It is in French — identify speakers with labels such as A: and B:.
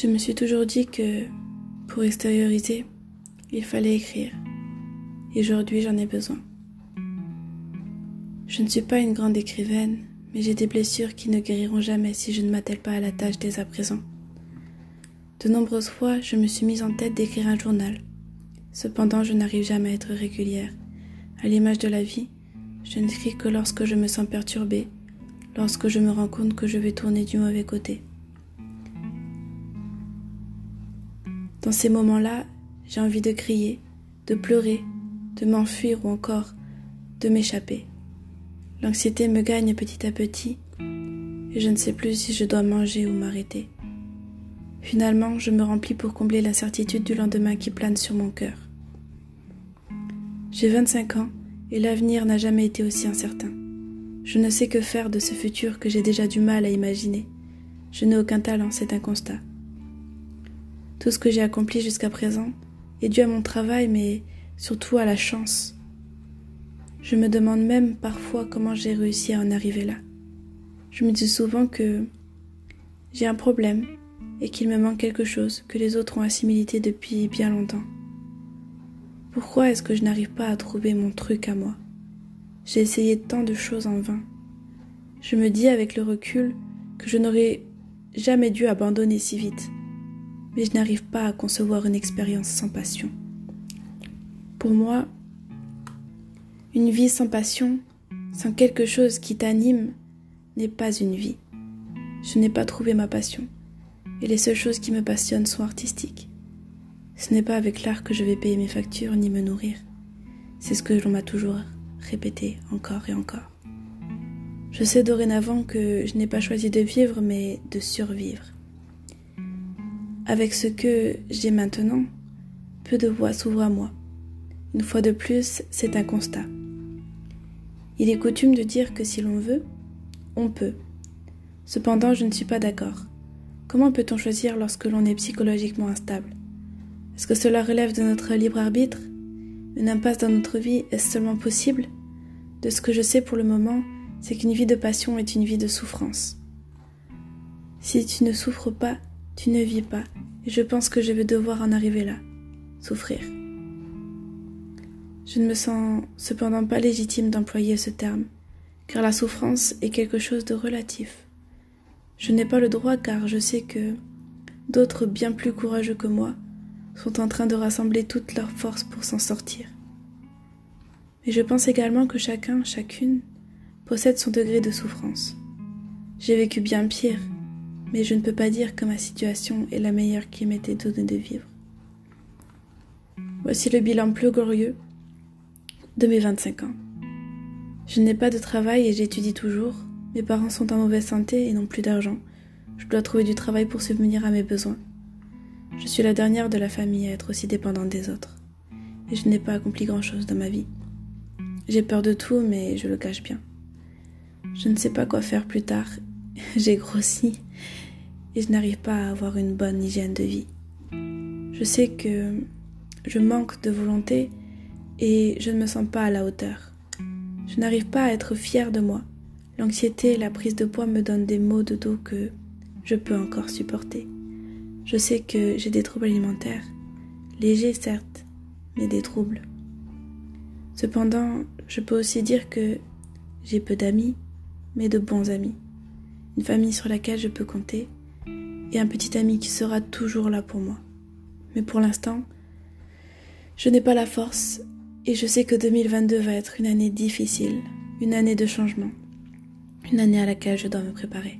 A: Je me suis toujours dit que pour extérioriser, il fallait écrire. Et aujourd'hui, j'en ai besoin. Je ne suis pas une grande écrivaine, mais j'ai des blessures qui ne guériront jamais si je ne m'attelle pas à la tâche dès à présent. De nombreuses fois, je me suis mise en tête d'écrire un journal. Cependant, je n'arrive jamais à être régulière. À l'image de la vie, je n'écris que lorsque je me sens perturbée, lorsque je me rends compte que je vais tourner du mauvais côté. Dans ces moments-là, j'ai envie de crier, de pleurer, de m'enfuir ou encore de m'échapper. L'anxiété me gagne petit à petit et je ne sais plus si je dois manger ou m'arrêter. Finalement, je me remplis pour combler l'incertitude du lendemain qui plane sur mon cœur. J'ai 25 ans et l'avenir n'a jamais été aussi incertain. Je ne sais que faire de ce futur que j'ai déjà du mal à imaginer. Je n'ai aucun talent, c'est un constat. Tout ce que j'ai accompli jusqu'à présent est dû à mon travail, mais surtout à la chance. Je me demande même parfois comment j'ai réussi à en arriver là. Je me dis souvent que j'ai un problème et qu'il me manque quelque chose que les autres ont assimilé depuis bien longtemps. Pourquoi est-ce que je n'arrive pas à trouver mon truc à moi? J'ai essayé tant de choses en vain. Je me dis avec le recul que je n'aurais jamais dû abandonner si vite mais je n'arrive pas à concevoir une expérience sans passion. Pour moi, une vie sans passion, sans quelque chose qui t'anime, n'est pas une vie. Je n'ai pas trouvé ma passion, et les seules choses qui me passionnent sont artistiques. Ce n'est pas avec l'art que je vais payer mes factures ni me nourrir. C'est ce que l'on m'a toujours répété encore et encore. Je sais dorénavant que je n'ai pas choisi de vivre, mais de survivre. Avec ce que j'ai maintenant, peu de voix s'ouvrent à moi. Une fois de plus, c'est un constat. Il est coutume de dire que si l'on veut, on peut. Cependant, je ne suis pas d'accord. Comment peut-on choisir lorsque l'on est psychologiquement instable? Est-ce que cela relève de notre libre arbitre? Une impasse dans notre vie est-ce seulement possible? De ce que je sais pour le moment, c'est qu'une vie de passion est une vie de souffrance. Si tu ne souffres pas, tu ne vis pas, et je pense que je vais devoir en arriver là, souffrir. Je ne me sens cependant pas légitime d'employer ce terme, car la souffrance est quelque chose de relatif. Je n'ai pas le droit car je sais que d'autres bien plus courageux que moi sont en train de rassembler toutes leurs forces pour s'en sortir. Mais je pense également que chacun, chacune, possède son degré de souffrance. J'ai vécu bien pire, mais je ne peux pas dire que ma situation est la meilleure qui m'était donnée de vivre. Voici le bilan plus glorieux de mes 25 ans. Je n'ai pas de travail et j'étudie toujours. Mes parents sont en mauvaise santé et n'ont plus d'argent. Je dois trouver du travail pour subvenir à mes besoins. Je suis la dernière de la famille à être aussi dépendante des autres. Et je n'ai pas accompli grand-chose dans ma vie. J'ai peur de tout, mais je le cache bien. Je ne sais pas quoi faire plus tard. J'ai grossi et je n'arrive pas à avoir une bonne hygiène de vie. Je sais que je manque de volonté et je ne me sens pas à la hauteur. Je n'arrive pas à être fière de moi. L'anxiété et la prise de poids me donnent des maux de dos que je peux encore supporter. Je sais que j'ai des troubles alimentaires, légers certes, mais des troubles. Cependant, je peux aussi dire que j'ai peu d'amis, mais de bons amis. Une famille sur laquelle je peux compter et un petit ami qui sera toujours là pour moi. Mais pour l'instant, je n'ai pas la force et je sais que 2022 va être une année difficile, une année de changement, une année à laquelle je dois me préparer.